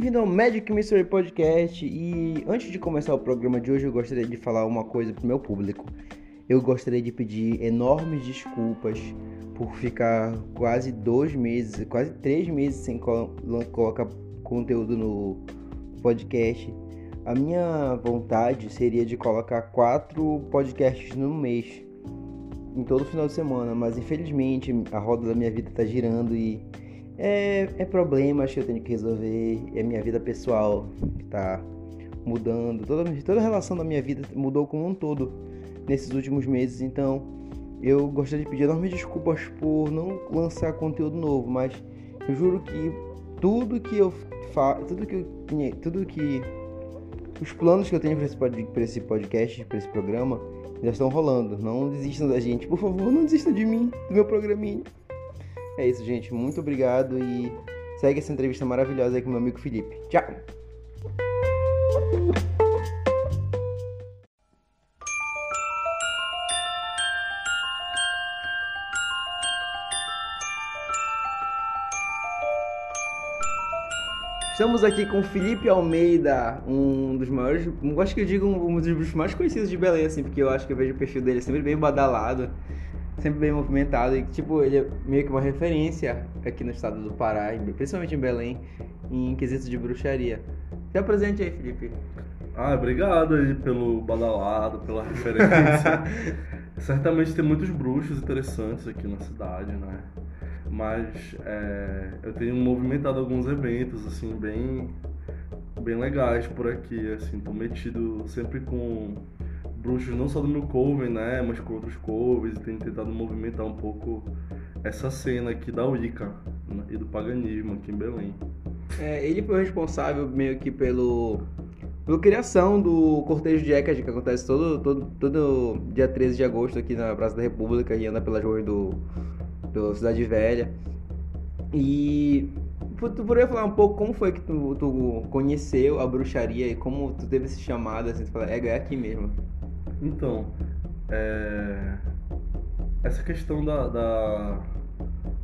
bem-vindo ao Magic Mystery Podcast. E antes de começar o programa de hoje, eu gostaria de falar uma coisa pro meu público. Eu gostaria de pedir enormes desculpas por ficar quase dois meses, quase três meses sem colocar conteúdo no podcast. A minha vontade seria de colocar quatro podcasts no mês, em todo final de semana, mas infelizmente a roda da minha vida está girando e é, é problemas que eu tenho que resolver, é minha vida pessoal que tá mudando, toda, toda a relação da minha vida mudou como um todo nesses últimos meses, então eu gostaria de pedir enormes desculpas por não lançar conteúdo novo, mas eu juro que tudo que eu faço, tudo que eu tinha, tudo que os planos que eu tenho para esse, podcast, para esse programa, já estão rolando. Não desistam da gente, por favor, não desistam de mim, do meu programinho. É isso, gente. Muito obrigado e segue essa entrevista maravilhosa aí com meu amigo Felipe. Tchau! Estamos aqui com Felipe Almeida, um dos maiores, acho que eu digo um dos mais conhecidos de Belém, assim, porque eu acho que eu vejo o perfil dele sempre bem badalado sempre bem movimentado e tipo ele é meio que uma referência aqui no estado do Pará, principalmente em Belém, em quesitos de bruxaria. Se apresente aí, Felipe. Ah, obrigado aí pelo badalado, pela referência. Certamente tem muitos bruxos interessantes aqui na cidade, né? Mas é, eu tenho movimentado alguns eventos, assim, bem, bem legais por aqui, assim, tô metido sempre com bruxos não só do meu coven, né, mas com outros covens, e tem tentado movimentar um pouco essa cena aqui da Wicca né, e do paganismo aqui em Belém. É, ele foi responsável meio que pelo pela criação do cortejo de Hecate, que acontece todo, todo, todo dia 13 de agosto aqui na Praça da República e anda pelas ruas do, do Cidade Velha. E tu poderia falar um pouco como foi que tu, tu conheceu a bruxaria e como tu teve esse chamado, assim, tu fala, é, é aqui mesmo. Então, é... essa questão da, da,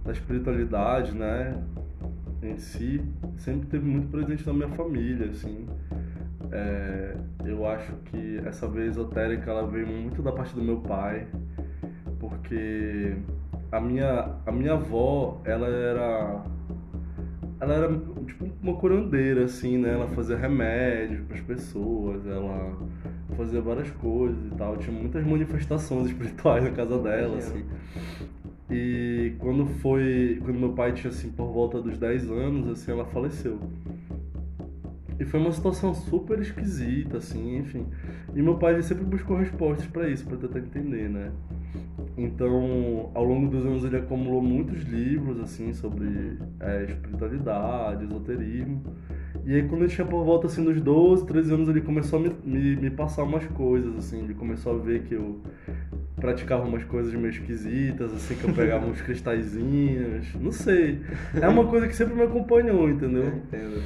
da espiritualidade, né, em si, sempre teve muito presente na minha família, assim. É, eu acho que essa veia esotérica ela veio muito da parte do meu pai, porque a minha, a minha avó, ela era ela era tipo uma curandeira assim, né? Ela fazia remédios para as pessoas, ela fazia várias coisas e tal. Tinha muitas manifestações espirituais na casa dela, assim. E quando foi. Quando meu pai tinha assim por volta dos 10 anos, assim, ela faleceu. E foi uma situação super esquisita, assim, enfim. E meu pai ele sempre buscou respostas para isso, para tentar entender, né? Então, ao longo dos anos ele acumulou muitos livros, assim, sobre é, espiritualidade, esoterismo. E aí quando eu tinha por volta, assim, dos 12, 13 anos, ele começou a me, me, me passar umas coisas, assim. Ele começou a ver que eu praticava umas coisas meio esquisitas, assim, que eu pegava uns cristalzinhos, não sei. É uma coisa que sempre me acompanhou, entendeu? Entendo.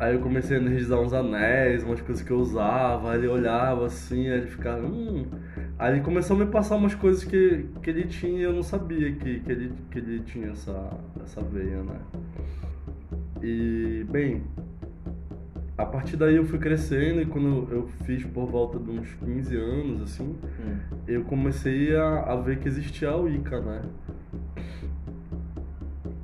Aí eu comecei a energizar uns anéis, umas coisas que eu usava, aí ele olhava assim, aí ele ficava, hum. Aí ele começou a me passar umas coisas que, que ele tinha e eu não sabia que, que, ele, que ele tinha essa, essa veia, né? E, bem, a partir daí eu fui crescendo e quando eu fiz por volta de uns 15 anos, assim, hum. eu comecei a, a ver que existia a Wicca, né?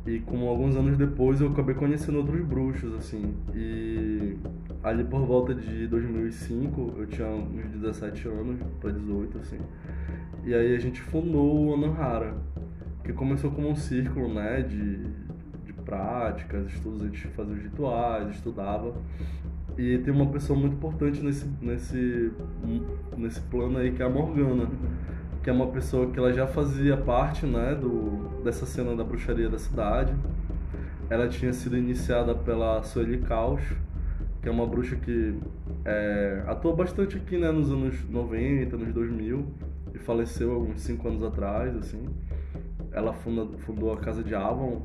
E como alguns anos depois eu acabei conhecendo outros bruxos, assim. E ali por volta de 2005, eu tinha uns 17 anos para 18, assim. E aí a gente fundou o Anahara, que começou como um círculo, né, de, de práticas, estudos, a gente fazia os rituais, estudava. E tem uma pessoa muito importante nesse, nesse, nesse plano aí, que é a Morgana que é uma pessoa que ela já fazia parte né, do, dessa cena da bruxaria da cidade. Ela tinha sido iniciada pela Sueli Caos, que é uma bruxa que é, atuou bastante aqui né, nos anos 90, nos 2000, e faleceu alguns 5 anos atrás. assim. Ela funda, fundou a Casa de Avon.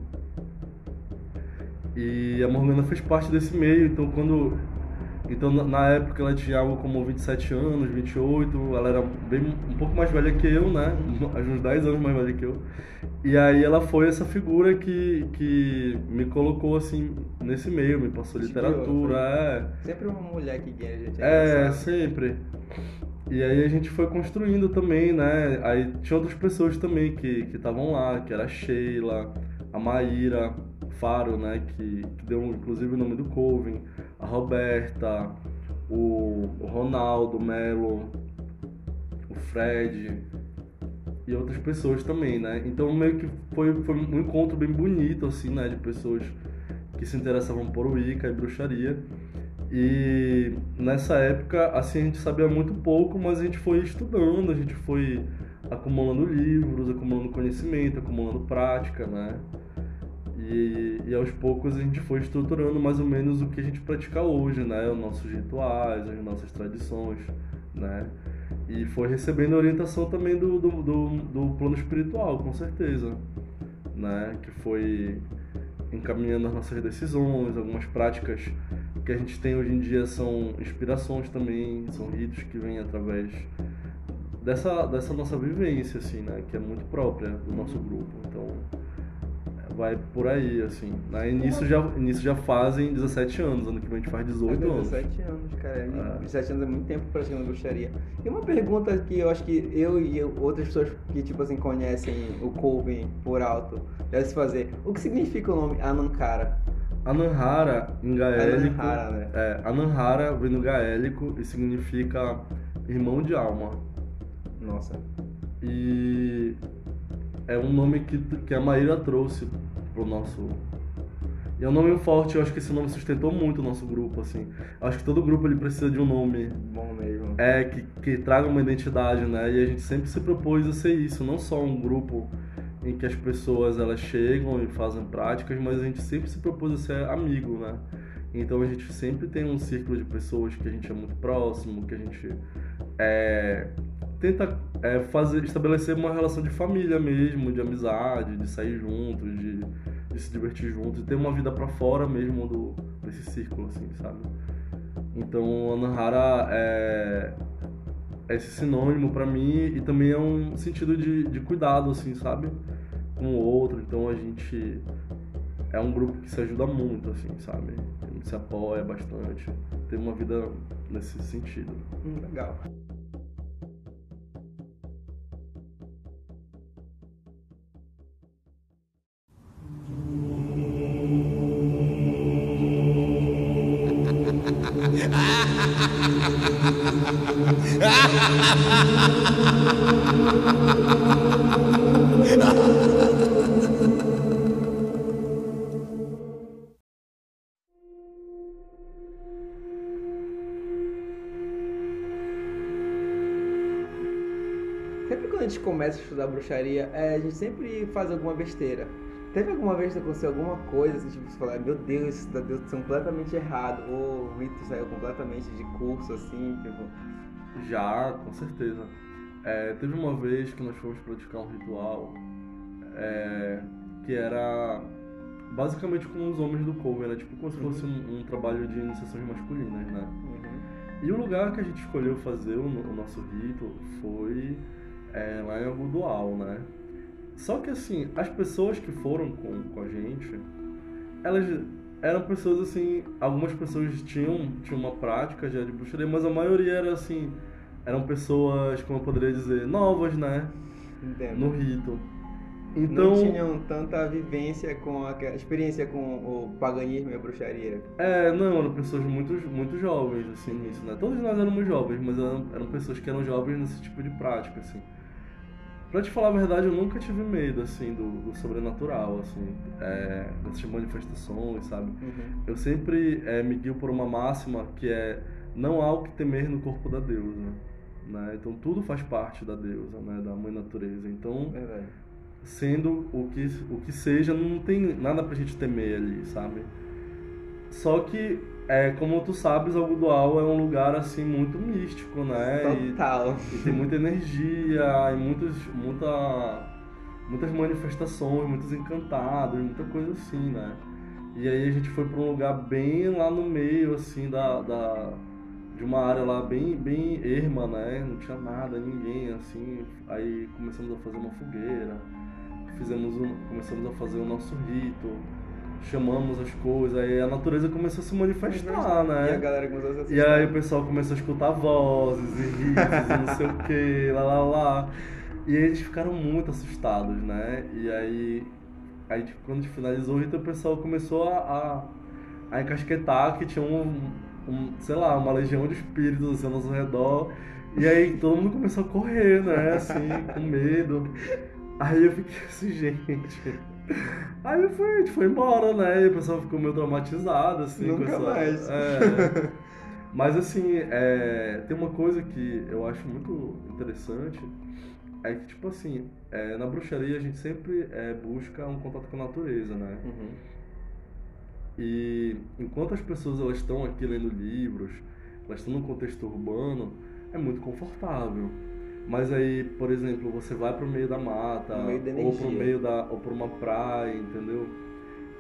E a Morgana fez parte desse meio, então quando Então, na época, ela tinha algo como 27 anos, 28. Ela era bem, um pouco mais velha que eu, né? Uns 10 anos mais velha que eu. E aí ela foi essa figura que, que me colocou, assim, nesse meio. Me passou literatura, é... Sempre uma mulher que ganha, gente. É, é sempre. E aí a gente foi construindo também, né? Aí tinha outras pessoas também que estavam lá, que era a Sheila, a Maíra Faro, né? Que, que deu inclusive o nome do Coven, a Roberta, o, Ronaldo Melo, o Fred e outras pessoas também, né? Então meio que foi, foi um encontro bem bonito, assim, né? De pessoas que se interessavam por Wicca e bruxaria. E nessa época, assim, a gente sabia muito pouco, mas a gente foi estudando, a gente foi acumulando livros, acumulando conhecimento, acumulando prática, né? E, e aos poucos a gente foi estruturando mais ou menos o que a gente pratica hoje, né? Os nossos rituais, as nossas tradições, né? E foi recebendo orientação também do, do, do, do plano espiritual, com certeza, né? Que foi encaminhando as nossas decisões, algumas práticas que a gente tem hoje em dia são inspirações também, são ritos que vêm através dessa, dessa nossa vivência, assim, né? Que é muito própria do nosso grupo. Então, vai por aí, assim. Né? Nisso já, nisso já fazem 17 anos, ano que vem a gente faz 18 é, anos. 17 anos, cara. É. 17 anos é muito tempo pra cima gostaria. E uma pergunta que eu acho que eu e outras pessoas que, tipo assim, conhecem o Coven por alto, deve se fazer. O que significa o nome Anankara? Ananhara, em gaélico. Ananhara, né? É, Ananhara vem no gaélico e significa irmão de alma. Nossa. E é um nome que, que a Maíra trouxe pro nosso. E é um nome forte, eu acho que esse nome sustentou muito o nosso grupo, assim. Eu acho que todo grupo ele precisa de um nome. Bom mesmo. É, que, que traga uma identidade, né? E a gente sempre se propôs a ser isso, não só um grupo em que as pessoas elas chegam e fazem práticas, mas a gente sempre se propôs a ser amigo, né? Então a gente sempre tem um círculo de pessoas que a gente é muito próximo, que a gente é, tenta é, fazer, estabelecer uma relação de família mesmo, de amizade, de sair juntos, de, de se divertir juntos, de ter uma vida para fora mesmo do, desse círculo, assim, sabe? Então, Anahara é, é esse sinônimo para mim e também é um sentido de, de cuidado, assim, sabe? Com o outro. Então, a gente é um grupo que se ajuda muito, assim, sabe? A gente se apoia bastante. Tem uma vida nesse sentido. Hum, legal. Gente começa a estudar bruxaria, é, a gente sempre faz alguma besteira. Teve alguma vez que aconteceu alguma coisa, assim, tipo, você falar, meu Deus, isso tá deu completamente errado, ou o rito saiu completamente de curso, assim, tipo... Já, com certeza. É, teve uma vez que nós fomos praticar um ritual é, que era basicamente com os homens do cover, era tipo como se fosse um, um trabalho de iniciações masculinas, né? Uhum. E o lugar que a gente escolheu fazer o, o nosso rito foi é, lá em Agudoal, né? Só que assim, as pessoas que foram com, com a gente, elas eram pessoas assim, algumas pessoas tinham, tinham uma prática já de bruxaria, mas a maioria era assim, eram pessoas, como eu poderia dizer, novas, né? Entendo. No rito. Então, Não tinham tanta vivência com a experiência com o paganismo e a bruxaria. É, não, eram pessoas muito, muito jovens, assim, nisso, né? Todos nós éramos jovens, mas eram, eram pessoas que eram jovens nesse tipo de prática, assim. Pra te falar a verdade, eu nunca tive medo, assim, do, do sobrenatural, assim, é, dessas manifestações, sabe? Uhum. Eu sempre é, me guio por uma máxima que é não há o que temer no corpo da deusa, né? Então tudo faz parte da deusa, né? Da mãe natureza. Então, Verdade. sendo o que, o que seja, não tem nada pra gente temer ali, sabe? Só que, é, como tu sabes, Algodoal é um lugar, assim, muito místico, né? E- Total. e tem muita energia, e muitas, muita, muitas manifestações, muitos encantados, muita coisa assim, né? E aí a gente foi para um lugar bem lá no meio, assim, da, da, de uma área lá bem, bem erma, né? Não tinha nada, ninguém, assim. Aí começamos a fazer uma fogueira, fizemos um, começamos a fazer o nosso rito, chamamos as coisas, aí a natureza começou a se manifestar, né? E a galera começou a se E aí o pessoal começou a escutar vozes e ritos e não sei o que, lá lá lá. E aí eles ficaram muito assustados, né? E aí, aí tipo, quando finalizou o rito, o pessoal começou a, a, a encasquetar que tinha um, um, sei lá, uma legião de espíritos assim, ao nosso redor. E aí todo mundo começou a correr, né? Assim, com medo. Aí eu fiquei assim, gente. Aí eu fui, a gente foi embora, né? E o pessoal ficou meio traumatizado, assim. Nunca essa- mais. É. Mas assim, é, tem uma coisa que eu acho muito interessante, é que, tipo assim, é, na bruxaria a gente sempre é, busca um contato com a natureza, né? Uhum. E enquanto as pessoas elas estão aqui lendo livros, elas estão num contexto urbano, é muito confortável. Mas aí, por exemplo, você vai pro meio da mata, meio ou pro meio da, ou pra uma praia, entendeu?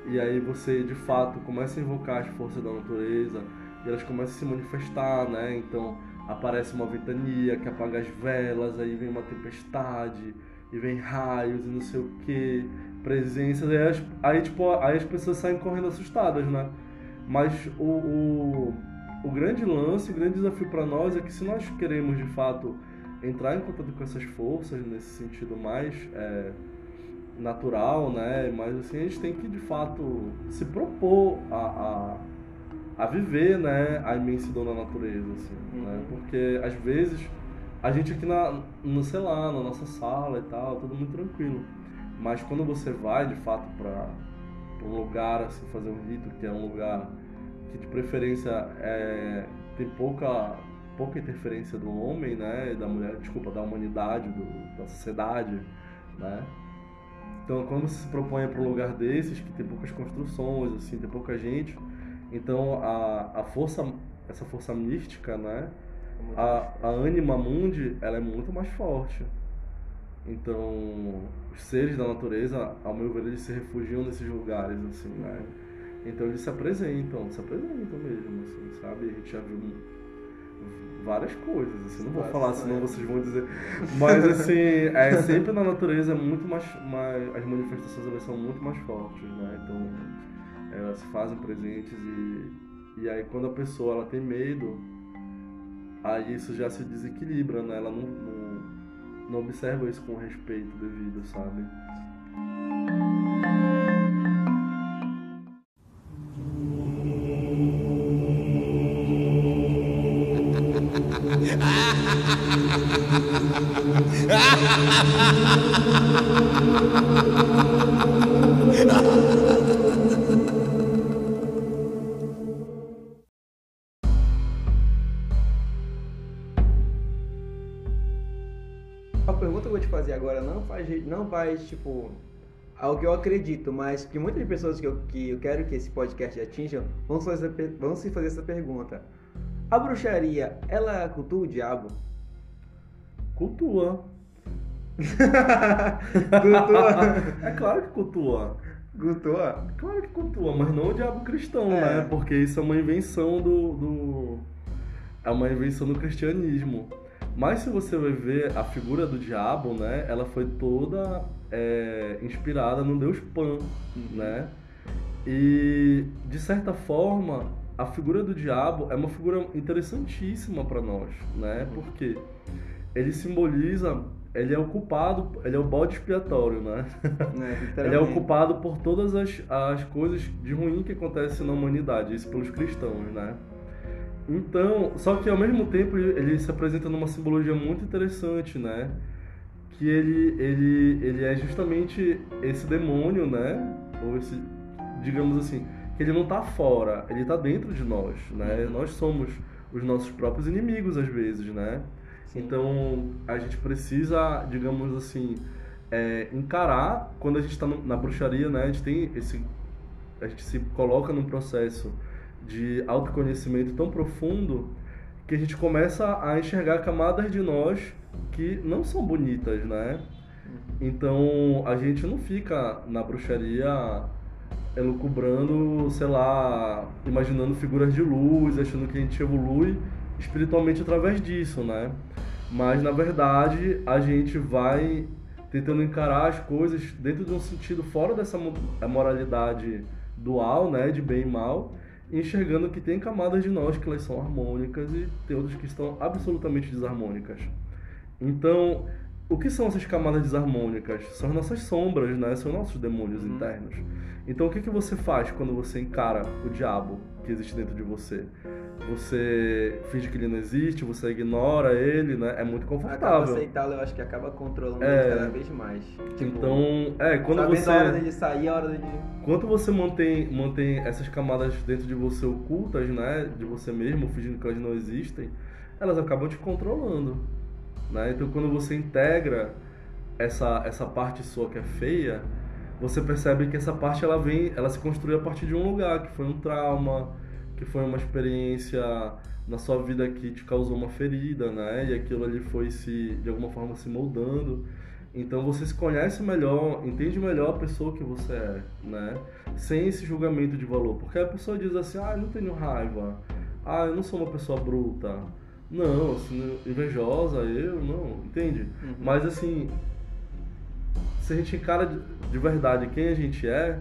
E aí você, de fato, começa a invocar as forças da natureza e elas começam a se manifestar, né? Então aparece uma ventania que apaga as velas, aí vem uma tempestade, e vem raios e não sei o que, presenças, aí, as, aí, tipo, aí as pessoas saem correndo assustadas, né? Mas o, o, o grande lance, o grande desafio para nós é que se nós queremos de fato entrar em contato com essas forças nesse sentido mais é, natural, né? Mas assim, a gente tem que de fato se propor a, a, a viver, né? A imensidão da natureza, assim, né? Uhum. Porque às vezes a gente aqui na, no, sei lá, na nossa sala e tal, tudo muito tranquilo. Mas quando você vai de fato para um lugar assim fazer um rito que é um lugar que de preferência é, tem pouca pouca interferência do homem, né, da mulher, desculpa, da humanidade, do, da sociedade, né? Então, quando você se propõe para um lugar desses que tem poucas construções, assim, tem pouca gente, então a, a força, essa força mística, né, a, a anima mundi, ela é muito mais forte. Então, os seres da natureza, ao meu ver, eles se refugiam nesses lugares, assim, né? Então eles se apresentam, se apresentam mesmo, assim, sabe? A gente já viu várias coisas, assim, não vou falar, senão vocês vão dizer. Mas assim, é sempre na natureza muito mais, mais as manifestações elas são muito mais fortes, né? Então elas se fazem presentes e, e aí quando a pessoa ela tem medo, aí isso já se desequilibra, né? Ela não, não, não observa isso com respeito devido, sabe? A pergunta que eu vou te fazer agora não faz, não faz tipo, ao que eu acredito, mas que muitas pessoas que eu, que eu quero que esse podcast atinjam vão, fazer, vão se fazer essa pergunta. A bruxaria, ela cultua o diabo? Cultua. Cultua? É claro que cultua. cultua? Claro que cultua, mas não o diabo cristão, É. né? Porque isso é uma invenção do, do. É uma invenção do cristianismo. Mas se você vai ver a figura do diabo, né? Ela foi toda é, inspirada no deus Pan, né? E de certa forma, a figura do diabo é uma figura interessantíssima para nós, né? Porque ele simboliza, ele é o culpado, ele é o bode expiatório, né? Né, Ele é ocupado por todas as, as coisas de ruim que acontecem na humanidade, isso pelos cristãos, né? Então, só que ao mesmo tempo ele, se apresenta numa simbologia muito interessante, né? Que ele, ele, ele é justamente esse demônio, né? Ou esse, digamos assim, que ele não tá fora, ele tá dentro de nós, né? Nós somos os nossos próprios inimigos às vezes, né? Sim. Então a gente precisa, digamos assim, é, encarar quando a gente está na bruxaria, né? A gente tem esse, a gente se coloca num processo de autoconhecimento tão profundo que a gente começa a enxergar camadas de nós que não são bonitas, né? Então a gente não fica na bruxaria elucubrando, sei lá, imaginando figuras de luz, achando que a gente evolui espiritualmente através disso, né? Mas na verdade a gente vai tentando encarar as coisas dentro de um sentido fora dessa moralidade dual, né, de bem e mal, enxergando que tem camadas de nós que elas são harmônicas e tem outras que estão absolutamente desarmônicas. Então, o que são essas camadas desarmônicas? São as nossas sombras, né? São nossos demônios uhum. internos. Então, o que, que você faz quando você encara o diabo que existe dentro de você? Você finge que ele não existe, você ignora ele, né? É muito confortável. Acaba aceitá-lo, eu acho que acaba controlando é... ele cada vez mais. Tipo, então, é, quando você... a hora dele sair, a hora dele... Quando você mantém, mantém essas camadas dentro de você ocultas, né? De você mesmo, fingindo que elas não existem, elas acabam te controlando. Né? Então, quando você integra essa, essa parte sua que é feia, você percebe que essa parte ela vem, ela se construiu a partir de um lugar, que foi um trauma, que foi uma experiência na sua vida que te causou uma ferida, né? E aquilo ali foi se, de alguma forma, se moldando. Então você se conhece melhor, entende melhor a pessoa que você é, né? Sem esse julgamento de valor. Porque a pessoa diz assim, ah, eu não tenho raiva, ah, eu não sou uma pessoa bruta, não, assim, invejosa, eu não, entende? Uhum. Mas assim, se a gente encara de, de, verdade quem a gente é,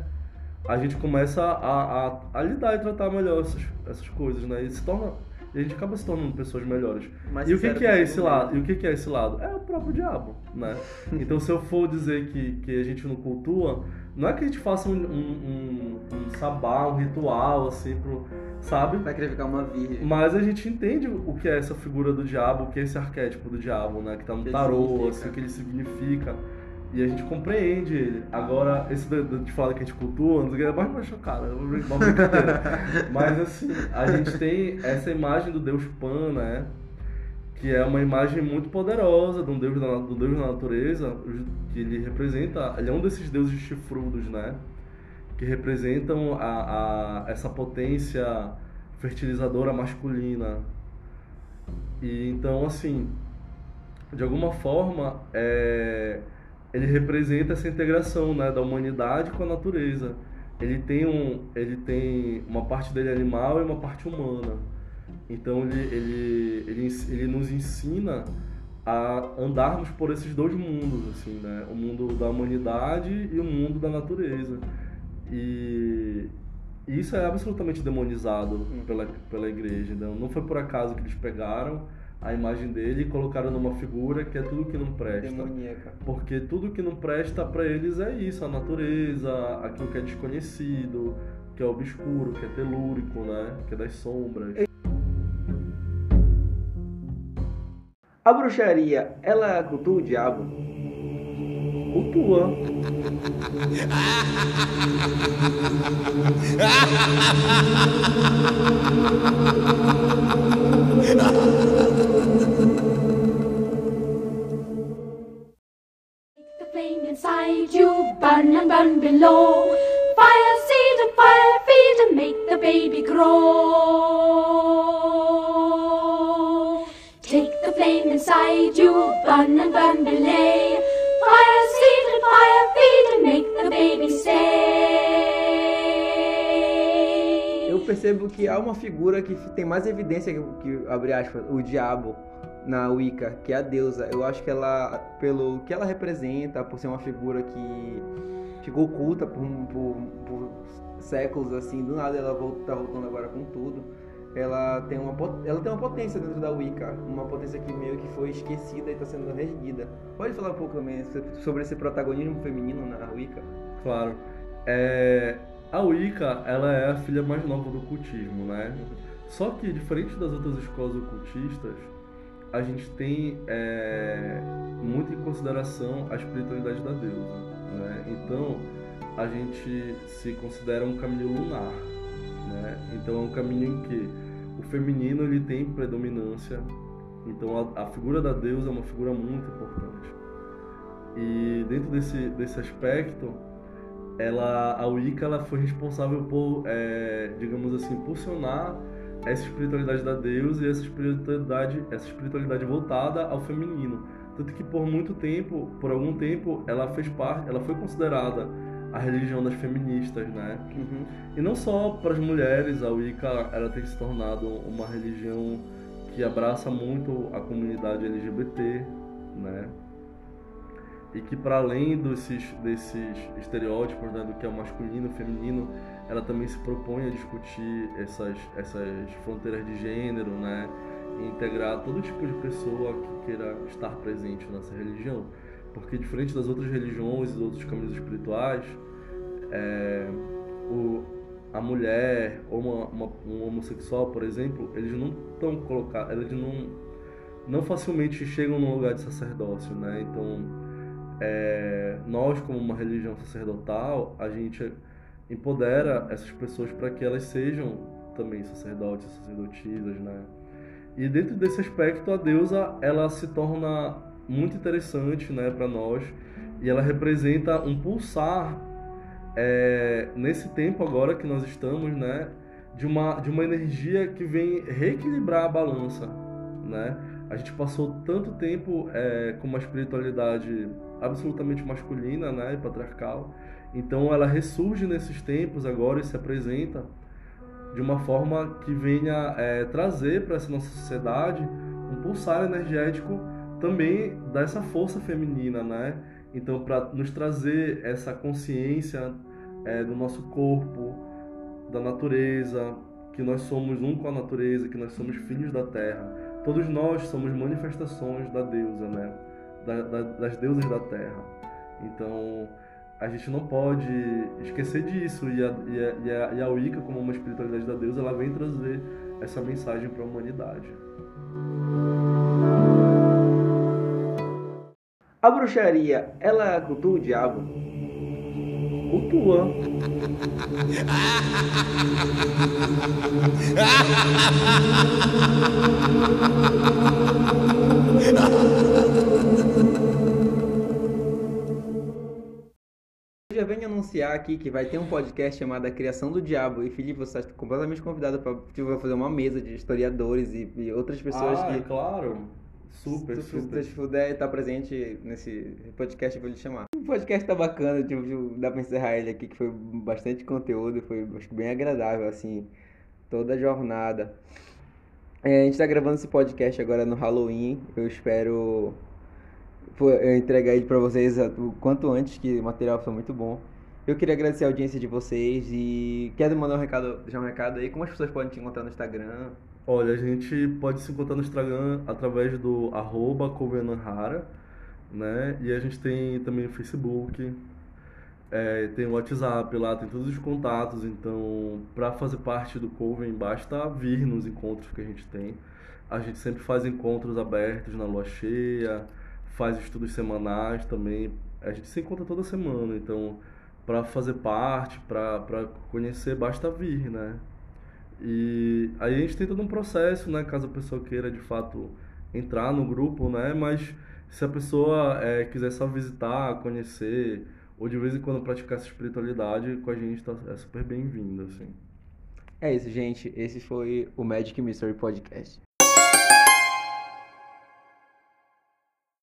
a gente começa a, a, a lidar e tratar melhor essas, essas coisas, né? E se torna. A gente acaba se tornando pessoas melhores. Mas e o que, que é esse lado? E o que, que é esse lado? É o próprio diabo, né? então se eu for dizer que, que a gente não cultua, não é que a gente faça um, um, um, um sabá, um ritual, assim, pro, sabe? Vai querer ficar uma virgem. Mas a gente entende o que é essa figura do diabo, o que é esse arquétipo do diabo, né? Que tá no que tarô, assim, o que ele significa. E a gente compreende ele. Agora, esse de, de falar que a gente cultua, não sei é mais chocar, né? Uma brincadeira. Mas assim, a gente tem essa imagem do Deus Pan, né? que é uma imagem muito poderosa de um deus da, do deus da natureza, que ele representa, ele é um desses deuses chifrudos, né? Que representam a, a essa potência fertilizadora masculina. E então, assim, de alguma forma, é, ele representa essa integração, né, da humanidade com a natureza. Ele tem um, ele tem uma parte dele animal e uma parte humana. Então ele, ele, ele, ele nos ensina a andarmos por esses dois mundos, assim, né? O mundo da humanidade e o mundo da natureza. E isso é absolutamente demonizado pela, pela igreja. Então, não foi por acaso que eles pegaram a imagem dele e colocaram numa figura que é tudo que não presta. Demoníaca. Porque tudo que não presta para eles é isso, a natureza, aquilo que é desconhecido, que é obscuro, que é telúrico, né? Que é das sombras. A bruxaria, ela cultua o diabo? Cultua. The flame inside you burn and burn below. Fire seed and fire feed and make the baby grow. Take the flame inside you, burn and burn percebo que há uma figura que tem mais evidência que, que abre aspas, o diabo na Wicca, que é a deusa. Eu acho que ela, pelo que ela representa, por ser uma figura que ficou oculta por, por, por séculos, assim, do nada ela volta, tá voltando agora com tudo ela tem uma ela tem uma potência dentro da Wicca, uma potência que meio que foi esquecida e está sendo reerguida. Pode falar um pouco também sobre esse protagonismo feminino na Wicca? Claro. É, a Wicca, ela é a filha mais nova do ocultismo, né? Só que diferente das outras escolas ocultistas, a gente tem é, muito em consideração a espiritualidade da deusa, né? Então a gente se considera um caminho lunar, né? Então é um caminho em que o feminino ele tem predominância. Então a, a figura da deusa é uma figura muito importante. E dentro desse, desse aspecto, ela, a Wicca ela foi responsável por, é, digamos assim, impulsionar essa espiritualidade da deusa e essa espiritualidade, essa espiritualidade voltada ao feminino. Tanto que por muito tempo, por algum tempo, ela fez parte, ela foi considerada a religião das feministas, né? Uhum. E não só para as mulheres, a Wicca ela tem se tornado uma religião que abraça muito a comunidade LGBT, né? E que para além desses, desses estereótipos né, do que é o masculino, o feminino, ela também se propõe a discutir essas, essas fronteiras de gênero, né? E integrar todo tipo de pessoa que queira estar presente nessa religião. Porque diferente das outras religiões e outros caminhos espirituais, é, o, a mulher ou uma, uma, um homossexual, por exemplo, eles não estão colocados, eles não, não facilmente chegam no lugar de sacerdócio, né? Então, é, nós como uma religião sacerdotal, a gente empodera essas pessoas para que elas sejam também sacerdotes, sacerdotisas, né? E dentro desse aspecto, a deusa ela se torna muito interessante, né, para nós, e ela representa um pulsar é, nesse tempo agora que nós estamos, né, de uma, de uma energia que vem reequilibrar a balança, né? A gente passou tanto tempo é, com uma espiritualidade absolutamente masculina, né, e patriarcal. Então ela ressurge nesses tempos agora e se apresenta de uma forma que venha é, trazer para essa nossa sociedade um pulsar energético também dessa força feminina, né? Então para nos trazer essa consciência é, do nosso corpo, da natureza, que nós somos um com a natureza, que nós somos filhos da terra. Todos nós somos manifestações da deusa, né? Da, da, das deusas da terra. Então, a gente não pode esquecer disso. E a, e a, e a, e a Wicca, como uma espiritualidade da deusa, ela vem trazer essa mensagem para a humanidade. A bruxaria, ela cultua o diabo? Cultua. Já venho anunciar aqui que vai ter um podcast chamado A Criação do Diabo. E Felipe, você está completamente convidado para tipo, fazer uma mesa de historiadores e, e outras pessoas ah, que. claro. Super, se, super. Se puder estar presente nesse podcast, eu vou lhe chamar. O podcast tá bacana, tipo, dá pra encerrar ele aqui, que foi bastante conteúdo, foi acho bem agradável, assim, toda a jornada. É, a gente tá gravando esse podcast agora no Halloween, eu espero entregar ele pra vocês o quanto antes, que o material foi muito bom. Eu queria agradecer a audiência de vocês e quero mandar um recado, deixar um recado aí, como as pessoas podem te encontrar no Instagram, Olha, a gente pode se encontrar no Instagram através do arroba né? E a gente tem também o Facebook, é, tem o WhatsApp lá, tem todos os contatos. Então, para fazer parte do Coven, basta vir nos encontros que a gente tem. A gente sempre faz encontros abertos na lua cheia, faz estudos semanais também. A gente se encontra toda semana, então para fazer parte, para conhecer, basta vir, né? E aí a gente tem todo um processo, né? Caso a pessoa queira de fato entrar no grupo, né? Mas se a pessoa é, quiser só visitar, conhecer, ou de vez em quando praticar essa espiritualidade, com a gente tá, é super bem-vindo, assim. É isso, gente. Esse foi o Magic Mystery Podcast.